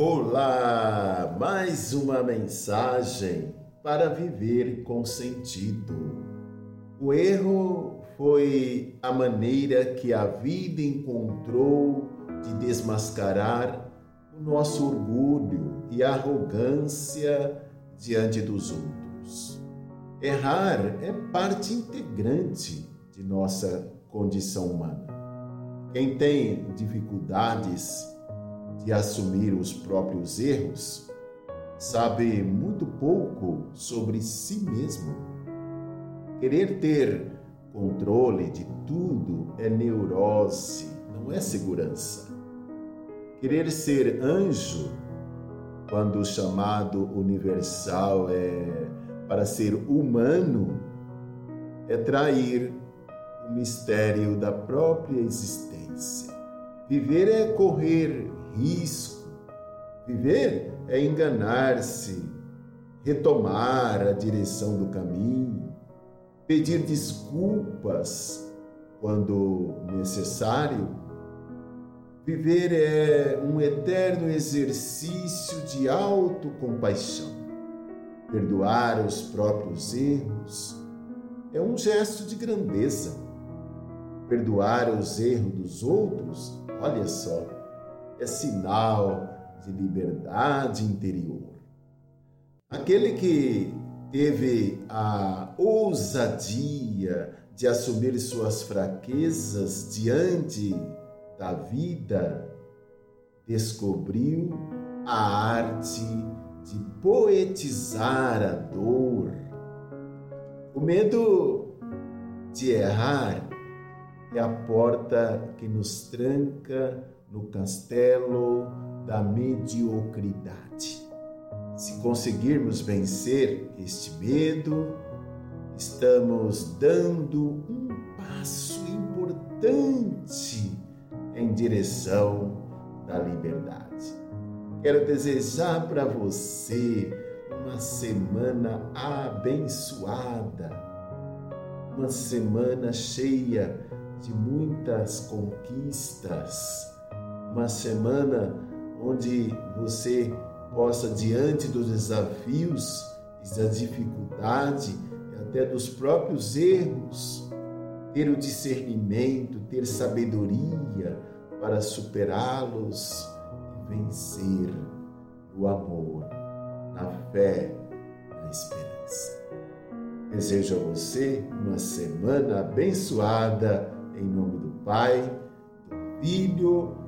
Olá! Mais uma mensagem para viver com sentido. O erro foi a maneira que a vida encontrou de desmascarar o nosso orgulho e arrogância diante dos outros. Errar é parte integrante de nossa condição humana. Quem tem dificuldades de assumir os próprios erros, sabe muito pouco sobre si mesmo. Querer ter controle de tudo é neurose, não é segurança. Querer ser anjo, quando o chamado universal é para ser humano, é trair o mistério da própria existência. Viver é correr risco. Viver é enganar-se, retomar a direção do caminho, pedir desculpas quando necessário. Viver é um eterno exercício de autocompaixão. Perdoar os próprios erros é um gesto de grandeza. Perdoar os erros dos outros, olha só, é sinal de liberdade interior. Aquele que teve a ousadia de assumir suas fraquezas diante da vida, descobriu a arte de poetizar a dor. O medo de errar é a porta que nos tranca no castelo da mediocridade. Se conseguirmos vencer este medo, estamos dando um passo importante em direção da liberdade. Quero desejar para você uma semana abençoada, uma semana cheia de muitas conquistas uma semana onde você possa, diante dos desafios e da dificuldade até dos próprios erros, ter o discernimento, ter sabedoria para superá-los e vencer o amor, na fé, na esperança. Desejo a você uma semana abençoada em nome do Pai, do Filho